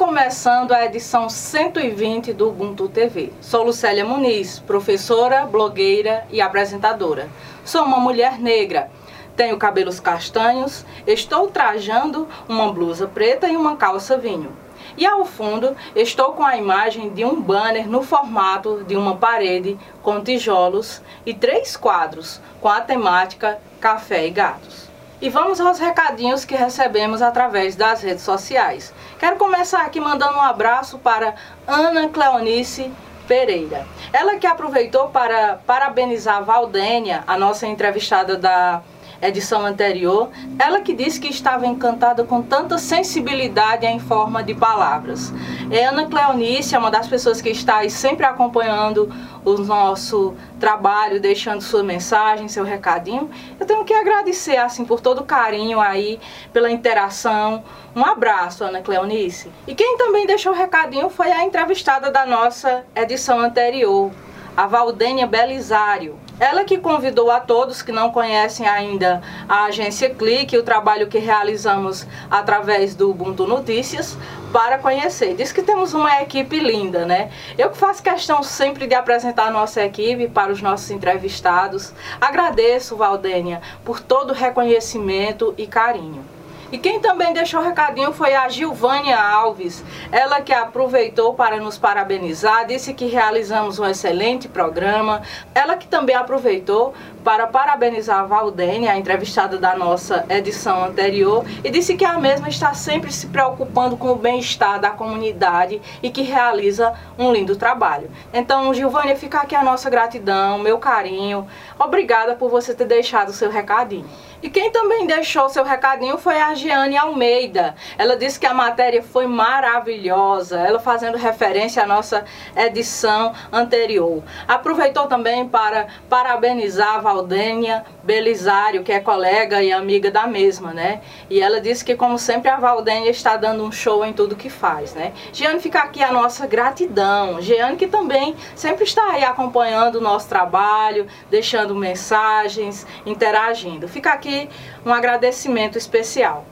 Começando a edição 120 do Ubuntu TV. Sou Lucélia Muniz, professora, blogueira e apresentadora. Sou uma mulher negra, tenho cabelos castanhos, estou trajando uma blusa preta e uma calça vinho. E ao fundo estou com a imagem de um banner no formato de uma parede com tijolos e três quadros com a temática Café e Gatos. E vamos aos recadinhos que recebemos através das redes sociais. Quero começar aqui mandando um abraço para Ana Cleonice Pereira. Ela que aproveitou para parabenizar Valdênia, a nossa entrevistada da edição anterior, ela que disse que estava encantada com tanta sensibilidade em forma de palavras. É Ana Cleonice é uma das pessoas que está aí sempre acompanhando o nosso trabalho, deixando sua mensagem, seu recadinho. Eu tenho que agradecer assim por todo o carinho aí, pela interação. Um abraço, Ana Cleonice. E quem também deixou o recadinho foi a entrevistada da nossa edição anterior, a Valdênia Belisário. Ela que convidou a todos que não conhecem ainda a agência Clique, o trabalho que realizamos através do Ubuntu Notícias, para conhecer. Diz que temos uma equipe linda, né? Eu que faço questão sempre de apresentar a nossa equipe para os nossos entrevistados. Agradeço, Valdênia, por todo o reconhecimento e carinho. E quem também deixou recadinho foi a Gilvânia Alves, ela que aproveitou para nos parabenizar, disse que realizamos um excelente programa, ela que também aproveitou para parabenizar a Valdênia, a entrevistada da nossa edição anterior, e disse que a mesma está sempre se preocupando com o bem-estar da comunidade e que realiza um lindo trabalho. Então, Gilvânia, fica aqui a nossa gratidão, meu carinho. Obrigada por você ter deixado o seu recadinho. E quem também deixou seu recadinho foi a Giane Almeida. Ela disse que a matéria foi maravilhosa, ela fazendo referência à nossa edição anterior. Aproveitou também para parabenizar a Valdênia Belisário, que é colega e amiga da mesma, né? E ela disse que, como sempre, a Valdênia está dando um show em tudo que faz, né? Giane, fica aqui a nossa gratidão. Giane, que também sempre está aí acompanhando o nosso trabalho, deixando mensagens, interagindo. Fica aqui aqui um agradecimento especial.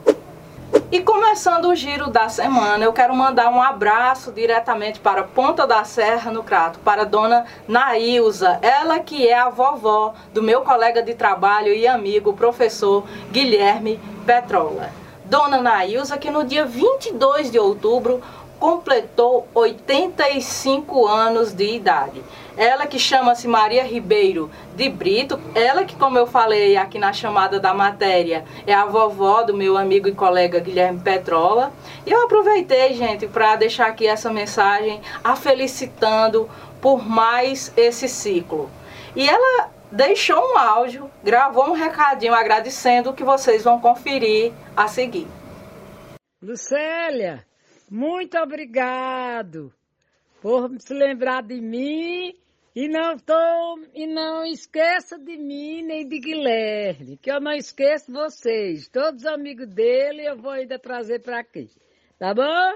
E começando o giro da semana, eu quero mandar um abraço diretamente para Ponta da Serra, no Crato, para dona Nailza, ela que é a vovó do meu colega de trabalho e amigo, professor Guilherme Petrola. Dona Nailza, que no dia 22 de outubro completou 85 anos de idade. Ela que chama-se Maria Ribeiro de Brito, ela que, como eu falei aqui na chamada da matéria, é a vovó do meu amigo e colega Guilherme Petrola. E eu aproveitei, gente, para deixar aqui essa mensagem a felicitando por mais esse ciclo. E ela deixou um áudio, gravou um recadinho agradecendo que vocês vão conferir a seguir. Lucélia, muito obrigado por se lembrar de mim e não tô, e não esqueça de mim nem de Guilherme, que eu não esqueço vocês. Todos amigos dele eu vou ainda trazer para aqui. Tá bom?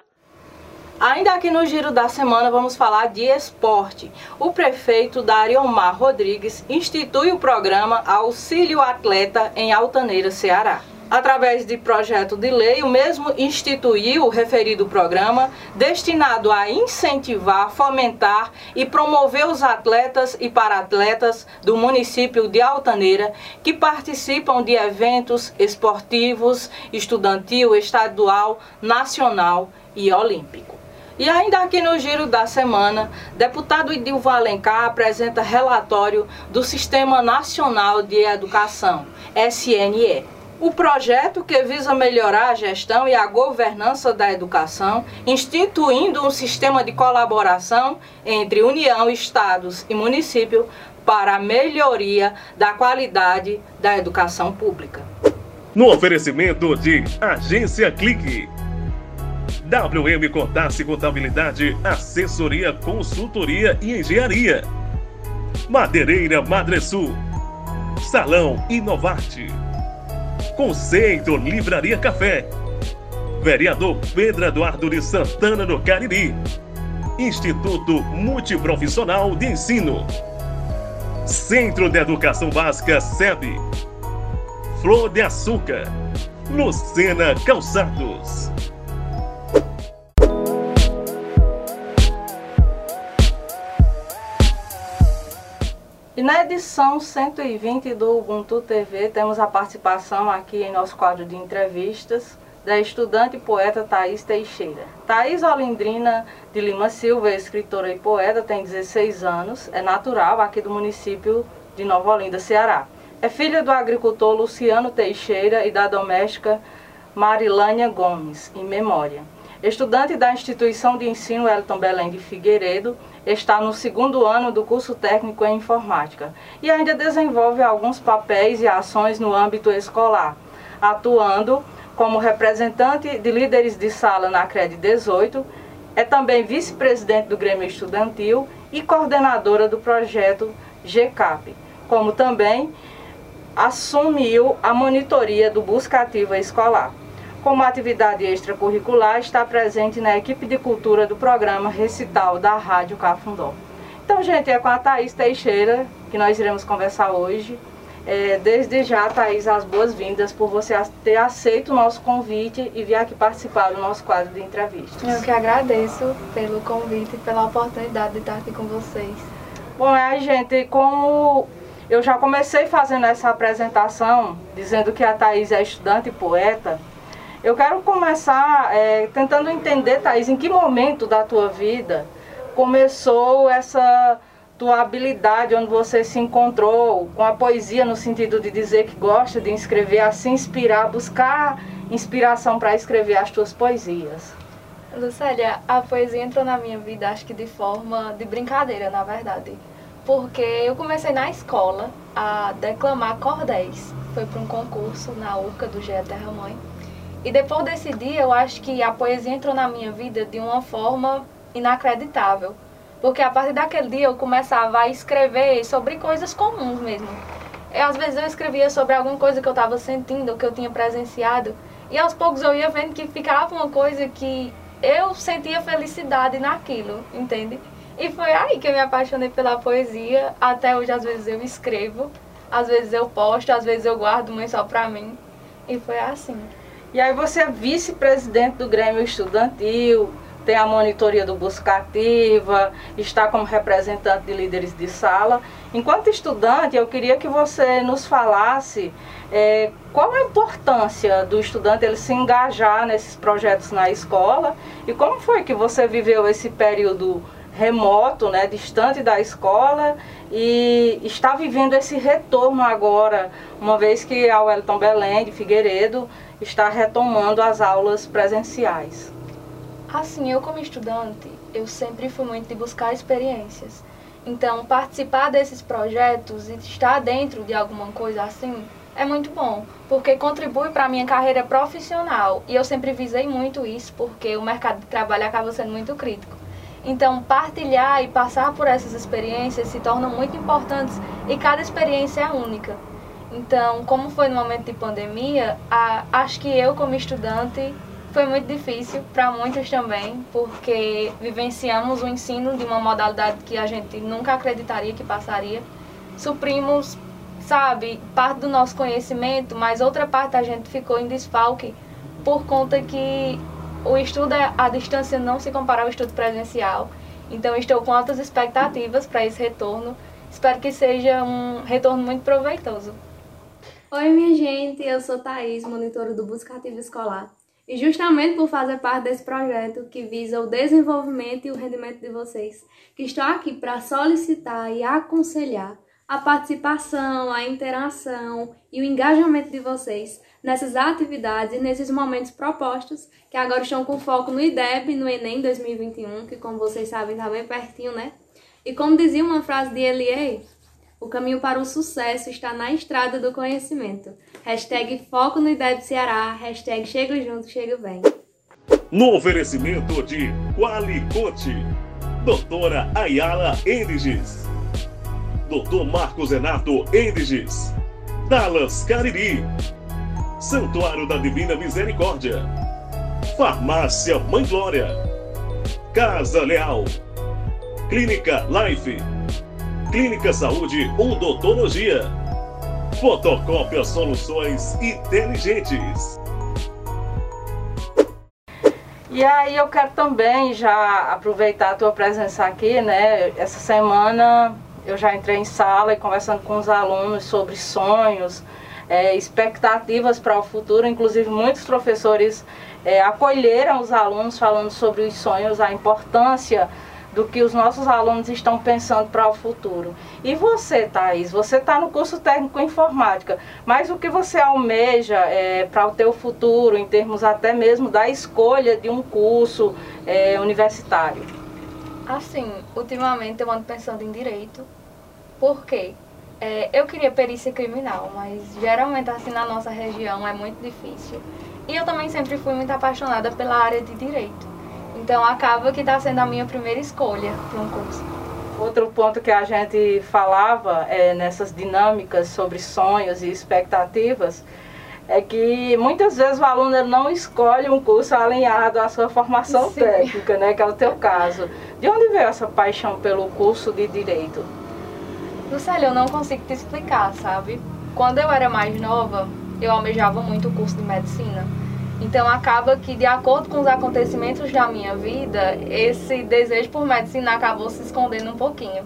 Ainda aqui no giro da semana vamos falar de esporte. O prefeito Dariomar Rodrigues institui o programa Auxílio Atleta em Altaneira, Ceará através de projeto de lei, o mesmo instituiu o referido programa destinado a incentivar, fomentar e promover os atletas e para-atletas do município de Altaneira que participam de eventos esportivos, estudantil, estadual, nacional e olímpico. E ainda aqui no giro da semana, deputado Idilvo Alencar apresenta relatório do Sistema Nacional de Educação, SNE. O projeto que visa melhorar a gestão e a governança da educação, instituindo um sistema de colaboração entre União, Estados e município para a melhoria da qualidade da educação pública. No oferecimento de Agência Clique. WM Contasse Contabilidade, Assessoria, Consultoria e Engenharia. Madeireira Madresul. Salão Inovarte. Conceito Livraria Café. Vereador Pedro Eduardo de Santana do Cariri. Instituto Multiprofissional de Ensino. Centro de Educação Básica SEB. Flor de Açúcar. Lucena Calçados. E na edição 120 do Ubuntu TV temos a participação aqui em nosso quadro de entrevistas da estudante e poeta Thaís Teixeira. Thaís Olindrina de Lima Silva escritora e poeta, tem 16 anos, é natural aqui do município de Nova Olinda, Ceará. É filha do agricultor Luciano Teixeira e da doméstica Marilânia Gomes, em memória. Estudante da instituição de ensino Elton Belém de Figueiredo, está no segundo ano do curso técnico em informática e ainda desenvolve alguns papéis e ações no âmbito escolar, atuando como representante de líderes de sala na CRED 18, é também vice-presidente do Grêmio Estudantil e coordenadora do projeto GCAP, como também assumiu a monitoria do Busca Ativa Escolar. Como atividade extracurricular, está presente na equipe de cultura do programa Recital da Rádio Cafundó. Então, gente, é com a Thaís Teixeira que nós iremos conversar hoje. É, desde já, Thaís, as boas-vindas por você ter aceito o nosso convite e vir aqui participar do nosso quadro de entrevistas. Eu que agradeço pelo convite e pela oportunidade de estar aqui com vocês. Bom, é, gente, como eu já comecei fazendo essa apresentação, dizendo que a Thaís é estudante e poeta, eu quero começar é, tentando entender, Thaís, em que momento da tua vida começou essa tua habilidade, onde você se encontrou com a poesia no sentido de dizer que gosta de escrever, a se inspirar, buscar inspiração para escrever as tuas poesias. Lucélia, a poesia entrou na minha vida, acho que de forma de brincadeira, na verdade. Porque eu comecei na escola a declamar cordéis. Foi para um concurso na URCA do GE Terra Mãe. E depois desse dia, eu acho que a poesia entrou na minha vida de uma forma inacreditável. Porque a partir daquele dia eu começava a escrever sobre coisas comuns mesmo. E, às vezes eu escrevia sobre alguma coisa que eu estava sentindo, que eu tinha presenciado. E aos poucos eu ia vendo que ficava uma coisa que eu sentia felicidade naquilo, entende? E foi aí que eu me apaixonei pela poesia. Até hoje, às vezes, eu escrevo, às vezes eu posto, às vezes eu guardo, mas só pra mim. E foi assim. E aí você é vice-presidente do Grêmio Estudantil, tem a monitoria do Busca Ativa, está como representante de líderes de sala. Enquanto estudante, eu queria que você nos falasse é, qual a importância do estudante ele se engajar nesses projetos na escola e como foi que você viveu esse período remoto, né, distante da escola e está vivendo esse retorno agora, uma vez que a Wellington Belém de Figueiredo está retomando as aulas presenciais. Assim, eu como estudante, eu sempre fui muito de buscar experiências. Então, participar desses projetos e estar dentro de alguma coisa assim é muito bom, porque contribui para a minha carreira profissional. E eu sempre visei muito isso, porque o mercado de trabalho acaba sendo muito crítico. Então, partilhar e passar por essas experiências se tornam muito importantes e cada experiência é única. Então, como foi no momento de pandemia, a, acho que eu, como estudante, foi muito difícil para muitos também, porque vivenciamos o ensino de uma modalidade que a gente nunca acreditaria que passaria. Suprimos, sabe, parte do nosso conhecimento, mas outra parte a gente ficou em desfalque por conta que o estudo à distância não se compara ao estudo presencial. Então, estou com altas expectativas para esse retorno. Espero que seja um retorno muito proveitoso. Oi, minha gente, eu sou Thaís, monitora do Buscativo Escolar. E justamente por fazer parte desse projeto que visa o desenvolvimento e o rendimento de vocês, que estou aqui para solicitar e aconselhar a participação, a interação e o engajamento de vocês nessas atividades e nesses momentos propostos, que agora estão com foco no IDEB, no Enem 2021, que como vocês sabem está bem pertinho, né? E como dizia uma frase de Elie, o caminho para o sucesso está na estrada do conhecimento. Hashtag foco no IDEB Ceará, hashtag chega junto, chega bem. No oferecimento de Qualicote, doutora Ayala Endiges, doutor Marcos Renato Endiges, Dallas Cariri, Santuário da Divina Misericórdia, Farmácia Mãe Glória, Casa Leal, Clínica Life, Clínica Saúde Odontologia. Fotocópia Soluções Inteligentes. E aí eu quero também já aproveitar a tua presença aqui, né? Essa semana eu já entrei em sala e conversando com os alunos sobre sonhos, é, expectativas para o futuro. Inclusive, muitos professores é, acolheram os alunos falando sobre os sonhos, a importância do que os nossos alunos estão pensando para o futuro. E você, Thaís, você está no curso técnico em informática, mas o que você almeja é, para o teu futuro, em termos até mesmo da escolha de um curso é, universitário? Assim, ultimamente eu ando pensando em direito, porque é, eu queria perícia criminal, mas geralmente assim na nossa região é muito difícil. E eu também sempre fui muito apaixonada pela área de direito. Então acaba que está sendo a minha primeira escolha para um curso. Outro ponto que a gente falava é, nessas dinâmicas sobre sonhos e expectativas é que muitas vezes o aluno não escolhe um curso alinhado à sua formação Sim. técnica, né, que é o teu caso. De onde veio essa paixão pelo curso de Direito? Lucélia, eu não consigo te explicar, sabe? Quando eu era mais nova, eu almejava muito o curso de medicina. Então acaba que, de acordo com os acontecimentos da minha vida, esse desejo por medicina acabou se escondendo um pouquinho.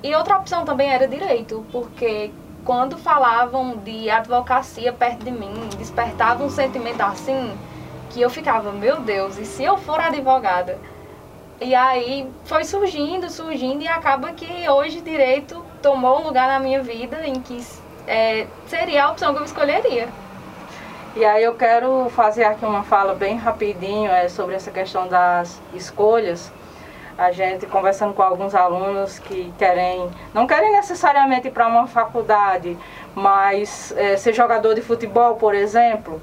E outra opção também era direito, porque quando falavam de advocacia perto de mim, despertava um sentimento assim que eu ficava, meu Deus, e se eu for advogada? E aí foi surgindo, surgindo, e acaba que hoje direito tomou um lugar na minha vida em que é, seria a opção que eu escolheria. E aí eu quero fazer aqui uma fala bem rapidinho é, sobre essa questão das escolhas. A gente conversando com alguns alunos que querem, não querem necessariamente ir para uma faculdade, mas é, ser jogador de futebol, por exemplo.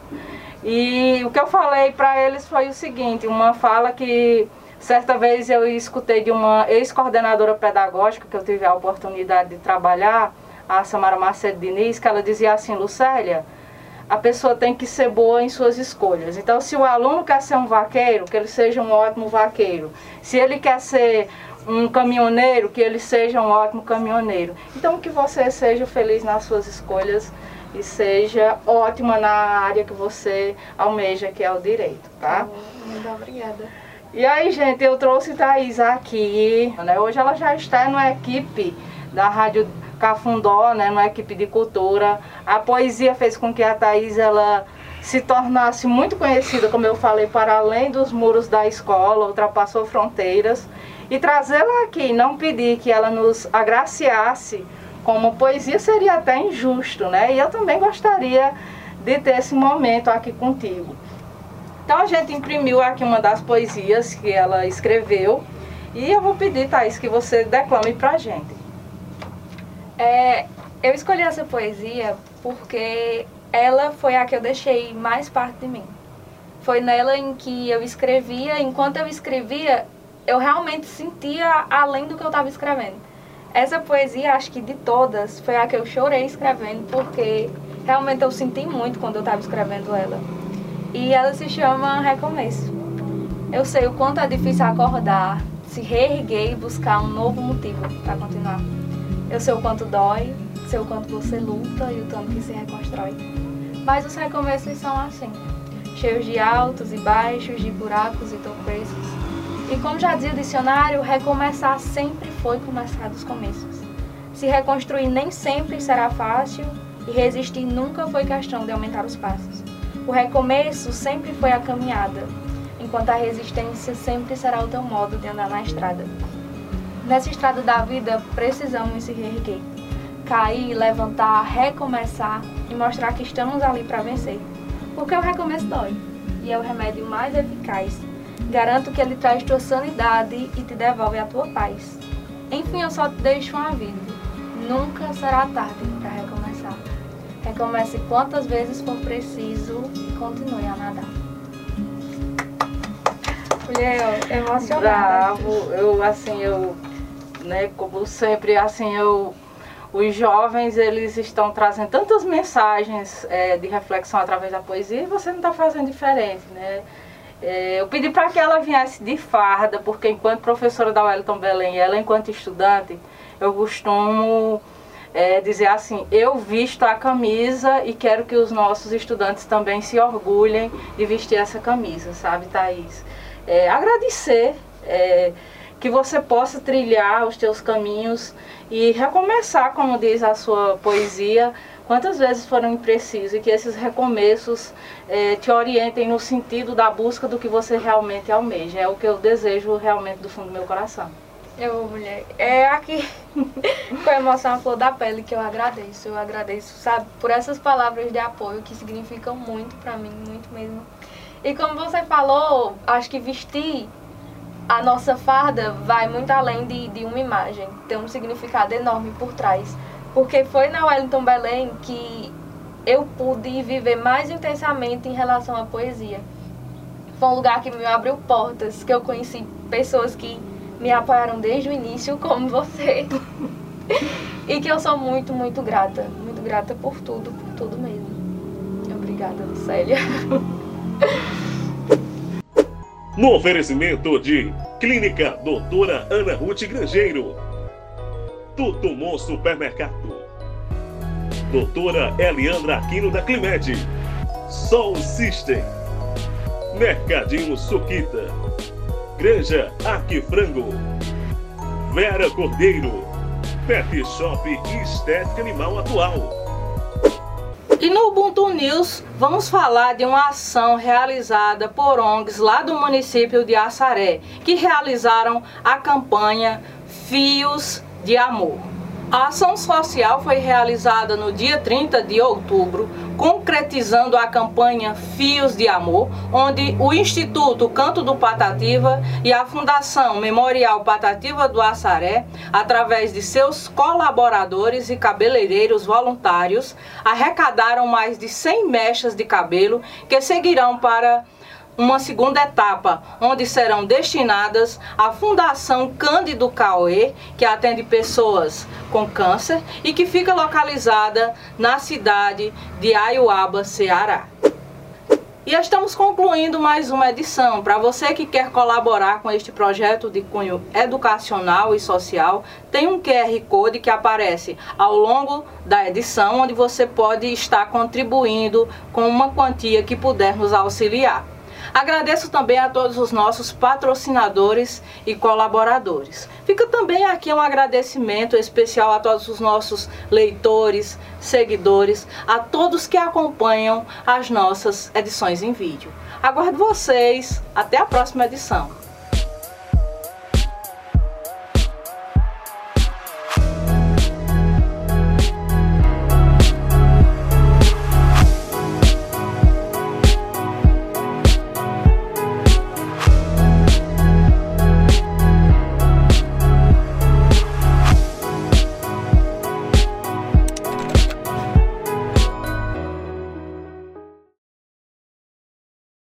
E o que eu falei para eles foi o seguinte, uma fala que certa vez eu escutei de uma ex-coordenadora pedagógica que eu tive a oportunidade de trabalhar, a Samara Macedo Diniz, que ela dizia assim, Lucélia, a pessoa tem que ser boa em suas escolhas. Então, se o aluno quer ser um vaqueiro, que ele seja um ótimo vaqueiro. Se ele quer ser um caminhoneiro, que ele seja um ótimo caminhoneiro. Então, que você seja feliz nas suas escolhas e seja ótima na área que você almeja, que é o direito, tá? Muito obrigada. E aí, gente, eu trouxe Thaís aqui. Né? Hoje ela já está na equipe da Rádio Cafundó, né, numa equipe de cultura. A poesia fez com que a Thaís ela se tornasse muito conhecida, como eu falei, para além dos muros da escola, ultrapassou fronteiras. E trazê-la aqui, não pedir que ela nos agraciasse como poesia seria até injusto, né? E eu também gostaria de ter esse momento aqui contigo. Então a gente imprimiu aqui uma das poesias que ela escreveu e eu vou pedir, Thaís, que você declame pra gente. É, eu escolhi essa poesia porque ela foi a que eu deixei mais parte de mim. Foi nela em que eu escrevia, enquanto eu escrevia, eu realmente sentia além do que eu estava escrevendo. Essa poesia, acho que de todas, foi a que eu chorei escrevendo, porque realmente eu senti muito quando eu estava escrevendo ela. E ela se chama Recomeço. Eu sei o quanto é difícil acordar, se reerguer e buscar um novo motivo para continuar. Eu sei o quanto dói, sei o quanto você luta e o tanto que se reconstrói. Mas os recomeços são assim, cheios de altos e baixos, de buracos e tropeços. E como já dizia o dicionário, recomeçar sempre foi começar dos começos. Se reconstruir nem sempre será fácil e resistir nunca foi questão de aumentar os passos. O recomeço sempre foi a caminhada, enquanto a resistência sempre será o teu modo de andar na estrada. Nessa estrada da vida, precisamos se reerguer. Cair, levantar, recomeçar e mostrar que estamos ali para vencer. Porque o recomeço dói e é o remédio mais eficaz. Garanto que ele traz tua sanidade e te devolve a tua paz. Enfim, eu só te deixo um aviso. Nunca será tarde para recomeçar. Recomece quantas vezes for preciso e continue a nadar. Mulher, emocionada. Bravo, eu assim, eu né? Como sempre, assim, eu, os jovens, eles estão trazendo tantas mensagens é, de reflexão através da poesia e você não está fazendo diferente, né? É, eu pedi para que ela viesse de farda, porque enquanto professora da Wellington Belém, ela enquanto estudante, eu costumo é, dizer assim, eu visto a camisa e quero que os nossos estudantes também se orgulhem de vestir essa camisa, sabe, Thaís? É, agradecer é, que você possa trilhar os teus caminhos e recomeçar, como diz a sua poesia, quantas vezes foram imprecisos e que esses recomeços eh, te orientem no sentido da busca do que você realmente almeja. É o que eu desejo realmente do fundo do meu coração. Eu, mulher, é aqui com emoção a flor da pele que eu agradeço. Eu agradeço, sabe, por essas palavras de apoio que significam muito para mim, muito mesmo. E como você falou, acho que vestir a nossa farda vai muito além de, de uma imagem, tem um significado enorme por trás. Porque foi na Wellington Belém que eu pude viver mais intensamente em relação à poesia. Foi um lugar que me abriu portas, que eu conheci pessoas que me apoiaram desde o início, como você. e que eu sou muito, muito grata. Muito grata por tudo, por tudo mesmo. Obrigada, Célia. No oferecimento de Clínica Doutora Ana Ruth Grangeiro. Tutumon Supermercado. Doutora Eliandra Aquino da Climed. Sol System. Mercadinho Suquita. Granja Arquifrango. Vera Cordeiro. Pet Shop Estética Animal Atual. E no Ubuntu News vamos falar de uma ação realizada por ONGs lá do município de Assaré, que realizaram a campanha Fios de Amor. A ação social foi realizada no dia 30 de outubro, concretizando a campanha Fios de Amor, onde o Instituto Canto do Patativa e a Fundação Memorial Patativa do Assaré, através de seus colaboradores e cabeleireiros voluntários, arrecadaram mais de 100 mechas de cabelo que seguirão para uma segunda etapa, onde serão destinadas à Fundação Cândido Cauê, que atende pessoas com câncer e que fica localizada na cidade de Aiuaba, Ceará. E estamos concluindo mais uma edição. Para você que quer colaborar com este projeto de cunho educacional e social, tem um QR Code que aparece ao longo da edição, onde você pode estar contribuindo com uma quantia que puder nos auxiliar. Agradeço também a todos os nossos patrocinadores e colaboradores. Fica também aqui um agradecimento especial a todos os nossos leitores, seguidores, a todos que acompanham as nossas edições em vídeo. Aguardo vocês. Até a próxima edição.